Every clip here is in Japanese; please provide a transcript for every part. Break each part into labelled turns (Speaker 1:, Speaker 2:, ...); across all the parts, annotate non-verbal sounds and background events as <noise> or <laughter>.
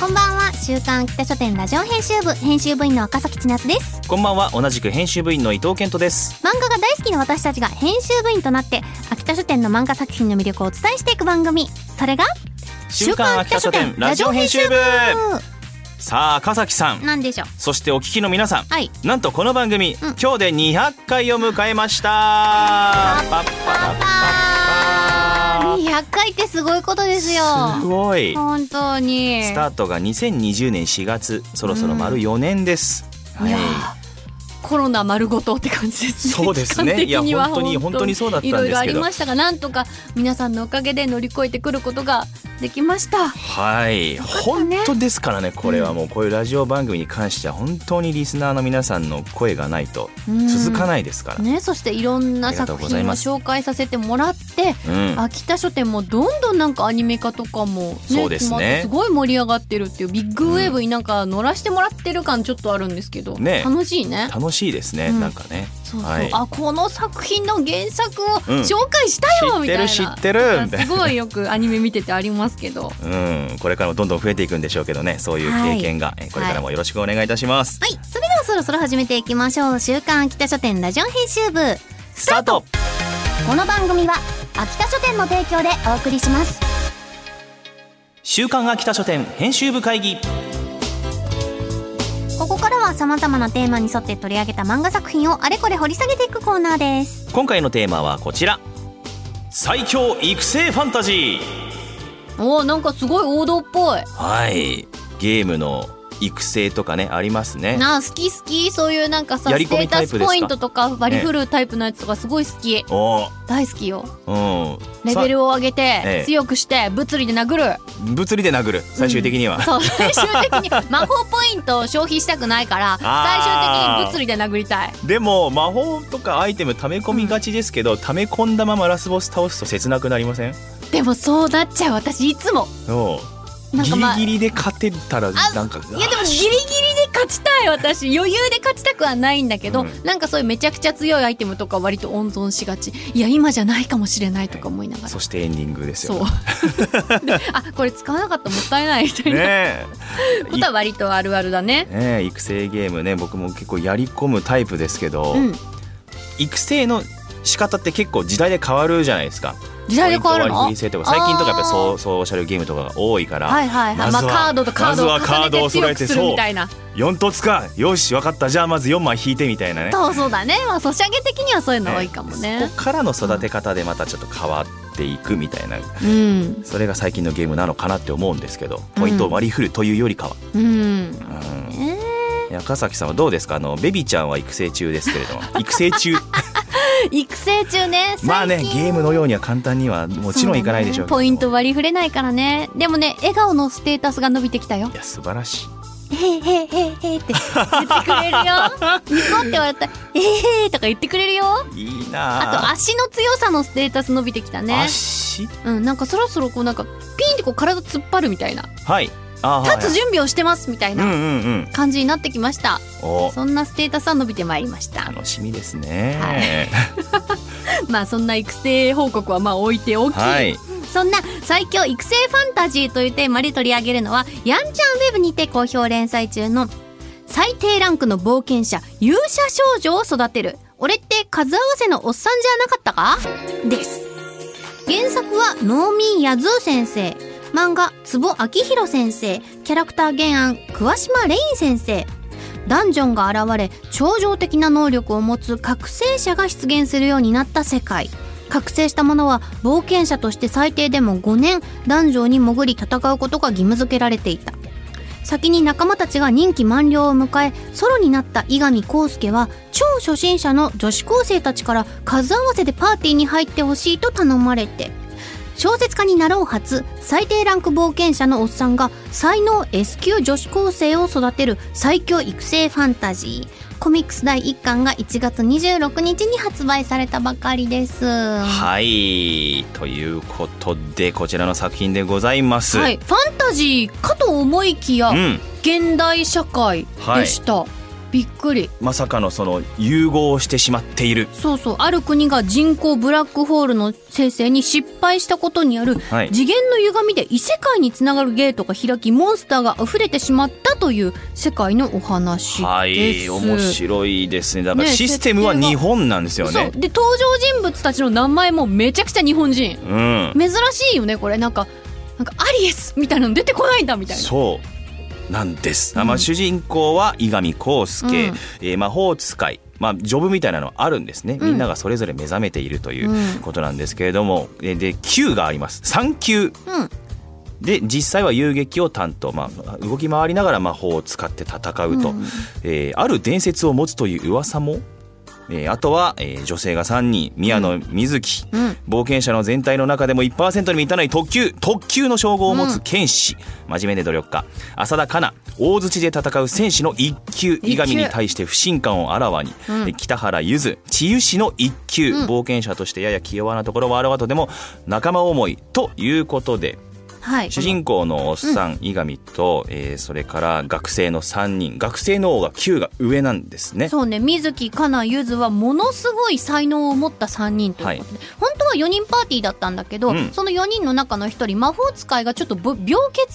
Speaker 1: こんばんは。週刊北書店ラジオ編集部。編集部員の赤崎千夏です。
Speaker 2: こんばんは。同じく編集部員の伊藤健人です。
Speaker 1: 漫画が大好きな私たちが編集部員となって秋田書店の漫画作品の魅力をお伝えしていく番組。それが
Speaker 2: 週刊秋田書店ラジオ編集部。さあ赤崎さん。
Speaker 1: なんでしょう。
Speaker 2: そしてお聞きの皆さん、
Speaker 1: はい。
Speaker 2: なんとこの番組、
Speaker 1: ん。
Speaker 2: 今日で200回を迎えました。パッパラッパッ
Speaker 1: 200回ってすごいことですよ。
Speaker 2: パすごい。
Speaker 1: 本当に。
Speaker 2: スタートが2020年4月。そろそろ丸4年です、はい。
Speaker 3: いやコロナ丸ごとって感じですね。
Speaker 2: そうですね。
Speaker 3: い
Speaker 2: や本当に本当にそうだったんですけど。
Speaker 3: いろいろありましたがなんとか皆さんのおかげで乗り越えてくることができました。
Speaker 2: はい。
Speaker 1: た
Speaker 2: 本
Speaker 1: ね
Speaker 2: 当ですからねこれは。もうこういうラジオ番組に関しては本当にリスナーの皆さんの声がないと。続かないですから、
Speaker 3: ねそしていろんな作品を紹介させてもらって
Speaker 2: うん。
Speaker 3: 秋田書店もどんどんなんかアニメ化とかも、ね、
Speaker 2: そうですね。
Speaker 3: すごい盛り上がってるっていうビッグウェーブになんか乗らせてもらってる感ちょっとあるんですけど、
Speaker 2: ね。
Speaker 3: 楽しいね。
Speaker 2: 楽しいですね、
Speaker 3: うん。
Speaker 2: なんかね
Speaker 3: そうそう、
Speaker 2: はい。
Speaker 3: あこの作品の原作を
Speaker 2: うん。
Speaker 3: 紹介したよ、みたいな。
Speaker 2: 知ってる知ってる
Speaker 3: すごいよくアニメ見ててありますけど。
Speaker 2: うん、これからもどんどん増えていくんでしょうけどね。そういう経験が、えこれからもよろしくお願いいたします、
Speaker 1: はい。それではそろそろ始めていきましょう。週刊秋田書店ラジオ編集部。
Speaker 2: スタート。
Speaker 1: この番組は秋田書店の提供でお送りします。
Speaker 2: 週刊秋田書店編集部会議
Speaker 1: は様々なテーマに沿って取り上げた漫画作品をあれこれ掘り下げていくコーナーです。
Speaker 2: 今回のテーマはこちら。最強育成ファンタジー。
Speaker 3: おーなんかすごい王道っぽい。
Speaker 2: はい。ゲームの育成とかねありますね。
Speaker 3: なあ好き好き。そういうなんかさ
Speaker 2: やり込
Speaker 3: ステータ
Speaker 2: イプですか？
Speaker 3: スポイントとか割り振るタイプのやつとかすごい好き、
Speaker 2: お。
Speaker 3: 大好きよ。
Speaker 2: うん。
Speaker 3: レベルを上げ
Speaker 2: え
Speaker 3: て
Speaker 2: え
Speaker 3: 強くして物理で殴る、
Speaker 2: さ物理で殴る。最終的には、
Speaker 3: そう。最終的に <laughs> 魔法ポイントを消費したくないから最終的に物理で殴りたい。
Speaker 2: でも魔法とかアイテム溜め込みがちですけど、溜め込んだままラスボス倒すと切なくなりません？
Speaker 3: でもそうなっちゃう。私いつも。
Speaker 2: そう
Speaker 3: なんかまあ
Speaker 2: ギリギリで勝てたらなんか
Speaker 3: いやでもギリギリで勝ちたい私。余裕で勝ちたくはないんだけど、
Speaker 2: うん。
Speaker 3: なんかそういうめちゃくちゃ強いアイテムとか割と温存しがち。いや今じゃないかもしれないとか思いながら、
Speaker 2: そしてエンディングです
Speaker 3: そう。
Speaker 2: よ <laughs>
Speaker 3: であこれ使わなかったもったいないみたいな、
Speaker 2: ね
Speaker 3: ことは割とあるあるだね。
Speaker 2: えねえ育成ゲームね僕も結構やり込むタイプですけど、
Speaker 3: うん。
Speaker 2: 育成の仕方って結構時代で変わるじゃないですか。
Speaker 3: 時代で変わるの？
Speaker 2: 最近とかやっぱりソソー。シャルゲームとかが多いから、
Speaker 3: はいはいはい、ま
Speaker 2: ずは
Speaker 3: カードとカードを
Speaker 2: 揃えて
Speaker 3: 強くするみたいな。
Speaker 2: 4凸か。よし分かった。じゃあまず4枚引いてみたいなね。
Speaker 3: そうそうだね。まあソシャゲ的にはそういうの多いかも
Speaker 2: そ
Speaker 3: ね
Speaker 2: こからの育て方でまたちょっと変わっていくみたいな。
Speaker 3: うん。
Speaker 2: それが最近のゲームなのかなって思うんですけどポイントを割り振るというよりかは、
Speaker 3: うん。
Speaker 2: うん。
Speaker 3: えー。
Speaker 2: 赤崎さんはどうですか？あのベビちゃんは育成中ですけれども。<laughs> 育成中 <laughs>
Speaker 3: 育成中ね
Speaker 2: まあねゲームのようには簡単にはもちろんいかないでしょう
Speaker 3: ね。ポイント割り振れないからね。でもね笑顔のステータスが伸びてきたよ。
Speaker 2: いや素晴らしい。
Speaker 3: へいへいへいへいって言ってくれるよ。<laughs> ニコって笑った。らへとか言ってくれるよ。
Speaker 2: いい
Speaker 3: あ
Speaker 2: な
Speaker 3: と足の強さのステータス伸びてきたね
Speaker 2: 足
Speaker 3: うんなんかそろそろこうなんかピンってこう体突っ張るみたいな
Speaker 2: はい
Speaker 3: 立つ準備をしてますみたい
Speaker 2: うんうん
Speaker 3: な
Speaker 2: うん。
Speaker 3: 感じになってきました。
Speaker 2: お。
Speaker 3: そんなステータスは伸びてまいりました。
Speaker 2: 楽しみですね。<laughs>
Speaker 3: まあそんな育成報告はまあ置いておき、
Speaker 2: はい。
Speaker 3: そんな最強育成ファンタジーというテーマで取り上げるのはやんちゃんウェブにて好評連載中の最低ランクの冒険者勇者少女を育てる。俺って数合わせのおっさんじゃなかったか？です。原作はノーミー・ヤズー先生漫画坪明宏先生。キャラクター原案桑島黎音先生。ダンジョンが現れ超常的な能力を持つ覚醒者が出現するようになった世界。覚醒した者は冒険者として最低でも5年ダンジョンに潜り戦うことが義務付けられていた。先に仲間たちが任期満了を迎えソロになった伊上康介は超初心者の女子高生たちから数合わせでパーティーに入ってほしいと頼まれて。小説家になろう初最低ランク冒険者のおっさんが才能 S 級女子高生を育てる最強育成ファンタジー。コミックス第1巻が1月26日に発売されたばかりです。は
Speaker 2: はい。ということでこちらの作品でございます、
Speaker 3: い。ファンタジーかと思いきや、
Speaker 2: うん。
Speaker 3: 現代社会でした、びっくり。
Speaker 2: まさかのその融合してしまっている。
Speaker 3: そうそう。ある国が人工ブラックホールの生成に失敗したことによる
Speaker 2: はい。
Speaker 3: 次元の歪みで異世界につながるゲートが開きモンスターが溢れてしまったという世界のお話です。
Speaker 2: はい面白いですね。だから
Speaker 3: ね
Speaker 2: システムは日本なんですよ
Speaker 3: そう。
Speaker 2: ね
Speaker 3: で登場人物たちの名前もめちゃくちゃ日本人。
Speaker 2: うん。
Speaker 3: 珍しいよねこれ。なんかなんかアリエスみたいなの出てこないんだみたいな。
Speaker 2: そうなんです、
Speaker 3: うん。
Speaker 2: まあ、主人公は伊上康介、
Speaker 3: うん。
Speaker 2: えー魔法使い。まあ、ジョブみたいなのあるんですね、
Speaker 3: うん。
Speaker 2: みんながそれぞれ目覚めているという
Speaker 3: うん。
Speaker 2: ことなんですけれども、でで級があります。3級
Speaker 3: うん。
Speaker 2: で実際は遊撃を担当、まあ、動き回りながら魔法を使って戦うと、
Speaker 3: うん。
Speaker 2: えーある伝説を持つという噂も、えーあとは、えー女性が3人宮野瑞希、
Speaker 3: うん。
Speaker 2: 冒険者の全体の中でも1%に満たない特級特級の称号を持つ剣士、真面目で努力家。浅田香菜大槌で戦う戦士の一級。伊上に対して不信感をあらわに、
Speaker 3: うん。
Speaker 2: え北原ゆず治癒士の一級、
Speaker 3: うん。
Speaker 2: 冒険者としてやや気弱なところはあるわとでも仲間思いということで
Speaker 3: はい。
Speaker 2: 主人公のおっさん、伊上と、えーそれから学生の3人。学生の方が級が上なんですね。
Speaker 3: そうね。水木かなゆずはものすごい才能を持った3人ということで、本当は4人パーティーだったんだけど、
Speaker 2: うん。
Speaker 3: その4人の中の1人魔法使いがちょっとぼ病欠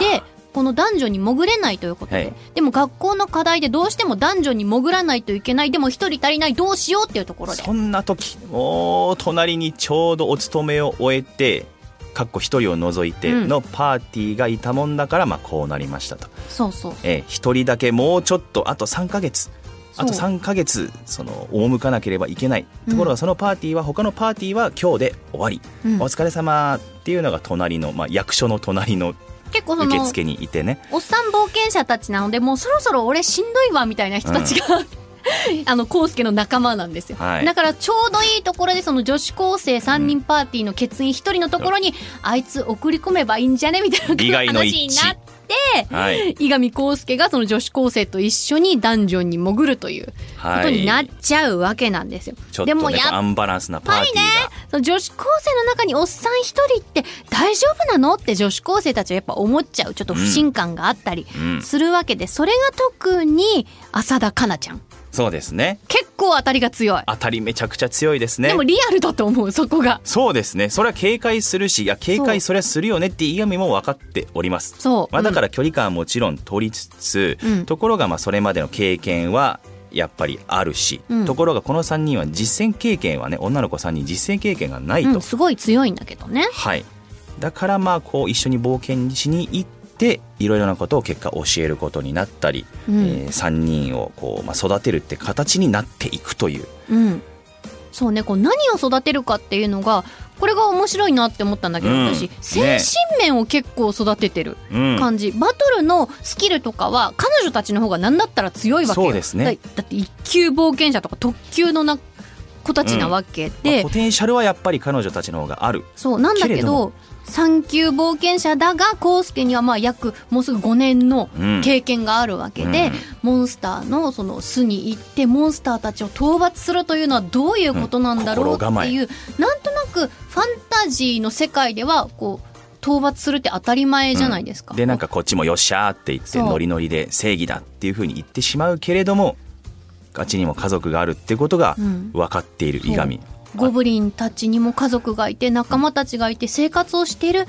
Speaker 3: でこの男女に潜れないということで、
Speaker 2: はい。
Speaker 3: でも学校の課題でどうしても男女に潜らないといけない。でも1人足りないどうしようっていうところで。
Speaker 2: そんな時もう隣にちょうどお勤めを終えてかっこ一人を除いてのパーティーがいたもんだから、まあこうなりましたと。
Speaker 3: そうそう。
Speaker 2: えー一人だけもうちょっとあと3ヶ月。あと
Speaker 3: そう。
Speaker 2: 3ヶ月その赴かなければいけない。ところがそのパーティーは他のパーティーは今日で終わり、
Speaker 3: うん。
Speaker 2: お疲れ様っていうのが隣の、まあ、役所の隣の
Speaker 3: 結構その
Speaker 2: 受付にいてね。
Speaker 3: おっさん冒険者たちなのでもうそろそろ俺しんどいわみたいな人たちが、<laughs> あの康介の仲間なんですよ、
Speaker 2: はい。
Speaker 3: だからちょうどいいところでその女子高生3人パーティーの欠員1人のところに、あいつ送り込めばいいんじゃね？みたい
Speaker 2: 利
Speaker 3: な話になって
Speaker 2: はい、
Speaker 3: 伊上康介がその女子高生と一緒にダンジョンに潜るというこ
Speaker 2: はい、
Speaker 3: とになっちゃうわけなんですよ。
Speaker 2: ちょっとね
Speaker 3: でもやっ
Speaker 2: アンバランスなパーティーが、
Speaker 3: その女子高生の中におっさん一人って大丈夫なの？って女子高生たちはやっぱ思っちゃう。ちょっと不信感があったり
Speaker 2: うん。
Speaker 3: するわけで、それが特に浅田香菜ちゃん
Speaker 2: そうですね。
Speaker 3: 結構当たりが強い、
Speaker 2: 当たりめちゃくちゃ強いですね。
Speaker 3: でもリアルだと思うそこが。
Speaker 2: そうですね。それは警戒するしいや警戒それはするよねって伊上も分かっております。
Speaker 3: そう、
Speaker 2: まあ、だか
Speaker 3: ら、
Speaker 2: ら距離感はもちろん取りつつ、
Speaker 3: うん。
Speaker 2: ところがまあそれまでの経験はやっぱりあるし、
Speaker 3: うん。
Speaker 2: ところがこの3人は実践経験はね女の子3人実践経験がないと、
Speaker 3: うん、すごい強いんだけどね。
Speaker 2: はい。だからまあこう一緒に冒険しに行っていろいろなことを結果教えることになったり、
Speaker 3: うん。
Speaker 2: え3人をこう、まあ、育てるって形になっていくという。
Speaker 3: うん。そうねこう何を育てるかっていうのがこれが面白いなって思ったんだけど、
Speaker 2: うん。
Speaker 3: 私精神面を結構育ててる
Speaker 2: うん。
Speaker 3: 感じ、バトルのスキルとかは彼女たちの方が何だったら強いわけよ。
Speaker 2: そうですね。
Speaker 3: だだって一級冒険者とか特級のな子たちなわけ
Speaker 2: まあ
Speaker 3: で、
Speaker 2: ポテンシャルはやっぱり彼女たちの方がある。
Speaker 3: そうなんだけ
Speaker 2: ど
Speaker 3: ど3級冒険者だが康介にはまあ約もうすぐ5年の
Speaker 2: うん。
Speaker 3: 経験があるわけで、
Speaker 2: うん。
Speaker 3: モンスターのその巣に行ってモンスターたちを討伐するというのはどういうことなんだろう
Speaker 2: うん
Speaker 3: っていう、なんとなくファンタジーの世界ではこう討伐するって当たり前じゃないですか。
Speaker 2: でなんかこっちもよっしゃーって言ってノリノリで正義だっていうふうに言ってしまうけれどもあっちにも家族があるってことが
Speaker 3: うん。
Speaker 2: 分かっている伊上、
Speaker 3: ゴブリンたちにも家族がいて仲間たちがいて生活をしている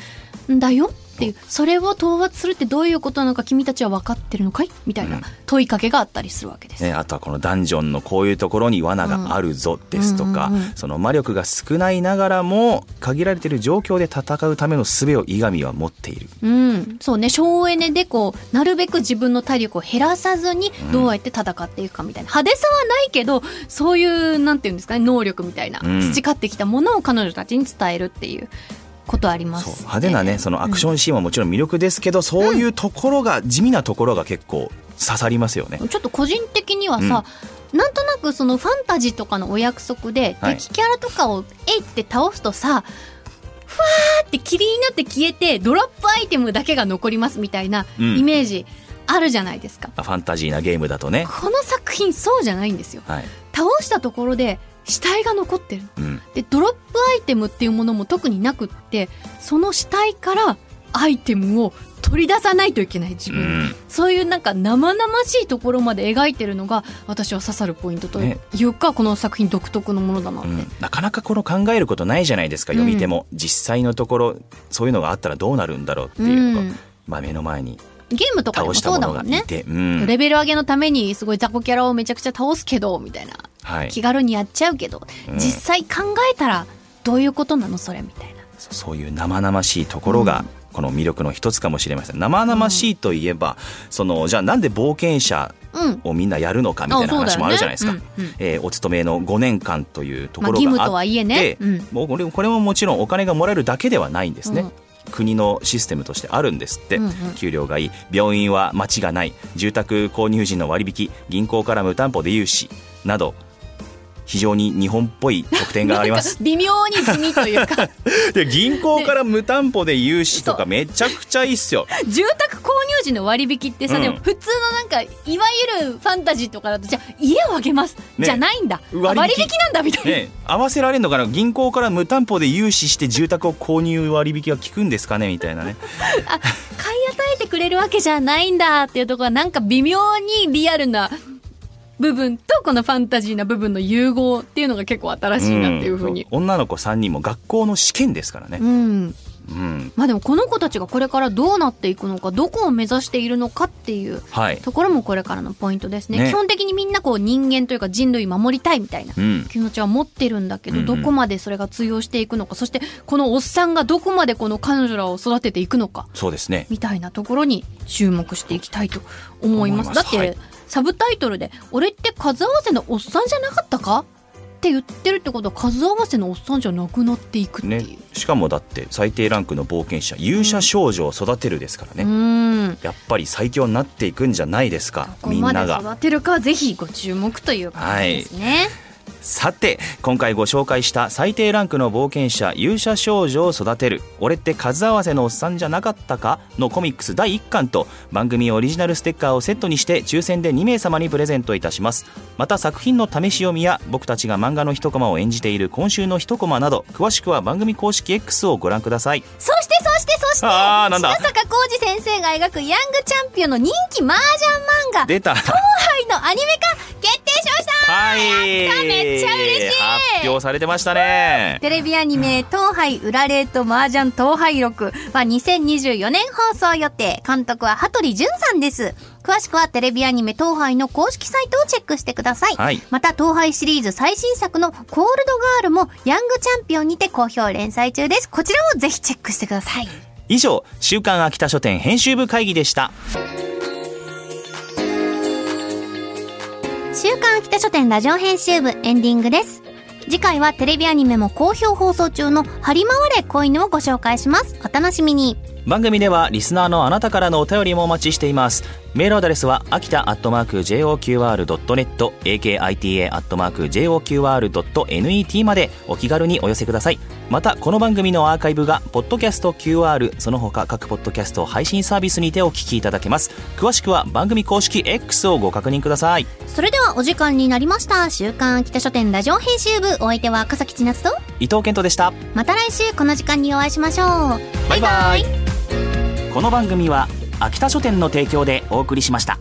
Speaker 3: んだよっていうそれを討伐するってどういうことなのか君たちは分かってるのかい？みたいな問いかけがあったりするわけです。
Speaker 2: ね、あとはこのダンジョンのこういうところに罠があるぞですとか、
Speaker 3: うんうんうん。うん
Speaker 2: その魔力が少ないながらも限られている状況で戦うための術を伊上は持っている。
Speaker 3: うん、そうね。省エネでこうなるべく自分の体力を減らさずにどうやって戦っていくかみたいな、派手さはないけどそういうなんていうんですかね能力みたいな、
Speaker 2: うん。
Speaker 3: 培ってきたものを彼女たちに伝えるっていうことあります、
Speaker 2: そう派手なねそのアクションシーンはもちろん魅力ですけど、そういうところが地味なところが結構刺さりますよね。
Speaker 3: ちょっと個人的にはさ、なんとなくそのファンタジーとかのお約束で
Speaker 2: はい。
Speaker 3: 敵キャラとかをえいって倒すとさ、って霧になって消えてドロップアイテムだけが残りますみたいな
Speaker 2: うん。
Speaker 3: イメージあるじゃないですか、
Speaker 2: ファンタジーなゲームだとね。
Speaker 3: この作品そうじゃないんですよ。
Speaker 2: はい、
Speaker 3: 倒したところで死体が残ってる。
Speaker 2: うん、
Speaker 3: でドロップアイテムっていうものも特になくってその死体からアイテムを取り出さないといけない自
Speaker 2: う
Speaker 3: 分、
Speaker 2: ん。
Speaker 3: そういうなんか生々しいところまで描いてるのが私は刺さるポイントというか、この作品独特のものだなって、
Speaker 2: うん、なかなかこの考えることないじゃないですか読み手も、実際のところそういうのがあったらどうなるんだろうっていうのが、
Speaker 3: うん。
Speaker 2: まあ、目の前に
Speaker 3: ゲームとかでもそうだもんね。
Speaker 2: うん。
Speaker 3: レベル上げのためにすごい雑魚キャラをめちゃくちゃ倒すけどみたいな
Speaker 2: はい、
Speaker 3: 気軽にやっちゃうけど、
Speaker 2: うん。
Speaker 3: 実際考えたらどういうことなのそれみたいな。
Speaker 2: そそういう生々しいところが、この魅力の一つかもしれません。生々しいといえば、そのじゃあなんで冒険者
Speaker 3: うん。
Speaker 2: をみんなやるのかみたいな話もあるじゃないですか、
Speaker 3: あそうだよね
Speaker 2: えーお勤めの5年間というと
Speaker 3: まあ
Speaker 2: ころがあって、
Speaker 3: 義務とはいえね。うん。
Speaker 2: もうこれこれももちろんお金がもらえるだけではないんですね、
Speaker 3: うん。
Speaker 2: 国のシステムとしてあるんですって、
Speaker 3: うんうん。
Speaker 2: 給料がいい。病院は待ちがない。住宅購入時の割引銀行から無担保で融資。など非常に日本っぽい特典があります。<laughs>
Speaker 3: 微妙に地味というか。<laughs>
Speaker 2: で銀行から無担保で融資とかめちゃくちゃいいっすよ。
Speaker 3: 住宅購入時の割引ってさ、
Speaker 2: うん。
Speaker 3: でも普通のなんかいわゆるファンタジーとかだとじゃあ家をあげます、
Speaker 2: ね。
Speaker 3: じゃないんだ。
Speaker 2: 割引。
Speaker 3: なんだみたいな、
Speaker 2: ね。合わせられるのかな？銀行から無担保で融資して住宅を購入割引が効くんですかね？みたいなね。<laughs>
Speaker 3: あ買い与えてくれるわけじゃないんだっていうところはなんか微妙にリアルな部分とこのファンタジーな部分の融合っていうのが結構新しいなっていうふうに。
Speaker 2: ん。女の子3人も学校の試験ですからね。
Speaker 3: うん、
Speaker 2: うん。
Speaker 3: まあでもこの子たちがこれからどうなっていくのかどこを目指しているのかっていう
Speaker 2: はい。
Speaker 3: ところもこれからのポイントですね。
Speaker 2: ね。
Speaker 3: 基本的にみんなこう人間というか人類守りたいみたいな
Speaker 2: うん。
Speaker 3: 気持ちは持ってるんだけど、
Speaker 2: うん。うん
Speaker 3: どこまでそれが通用していくのかそしてこのおっさんがどこまでこの彼女らを育てていくのか
Speaker 2: そうですね。
Speaker 3: みたいなところに注目していきたいと思います。
Speaker 2: ます。
Speaker 3: だって、
Speaker 2: はい
Speaker 3: サブタイトルで「俺って数合わせのおっさんじゃなかったか?」って言ってるってことは数合わせのおっさんじゃなくなっていく
Speaker 2: ね。しかもだって最低ランクの冒険者勇者少女を育てるですからね、
Speaker 3: うーん。
Speaker 2: やっぱり最強になっていくんじゃないですかみんなが。
Speaker 3: 育てるかはぜひご注目ということですね、
Speaker 2: さて今回ご紹介した最低ランクの冒険者勇者少女を育てる俺って数合わせのおっさんじゃなかったかのコミックス第1巻と番組オリジナルステッカーをセットにして抽選で2名様にプレゼントいたします。また作品の試し読みや僕たちが漫画の一コマを演じている今週の一コマなど詳しくは番組公式 X をご覧ください。
Speaker 3: そしてそしてそして
Speaker 2: あーなんだ。
Speaker 3: 白坂浩二先生が描くヤングチャンピオンの人気麻雀漫画
Speaker 2: 出た。
Speaker 3: 東海のアニメ化
Speaker 2: はい。
Speaker 3: めっちゃ嬉しい。
Speaker 2: 発表されてましたね
Speaker 3: テレビアニメ「東海裏レート麻雀東海録」は2024年放送予定。監督は羽鳥潤さんです。詳しくはテレビアニメ東海の公式サイトをチェックしてください、
Speaker 2: はい。
Speaker 3: また東海シリーズ最新作の「コールドガール」もヤングチャンピオンにて好評連載中です。こちらをぜひチェックしてください。
Speaker 2: 以上週刊秋田書店編集部会議でした
Speaker 1: 刊秋田書店ラジオ編集部エンディングです。次回はテレビアニメも好評放送中の「張り回れ子犬」をご紹介します。お楽しみに。
Speaker 2: 番組ではリスナーのあなたからのお便りもお待ちしています。メールアドレスは秋田アットマーク JOQR.net akita アットマーク JOQR.net までお気軽にお寄せください。またこの番組のアーカイブがポッドキャスト QR その他各ポッドキャスト配信サービスにてお聞きいただけます。詳しくは番組公式 X をご確認ください。
Speaker 1: それではお時間になりました。週刊秋田書店ラジオ編集部。お相手は笠木千夏と
Speaker 2: 伊藤健人でした。
Speaker 1: また来週この時間にお会いしましょう。
Speaker 2: バイバイこの番組は秋田書店の提供でお送りしました。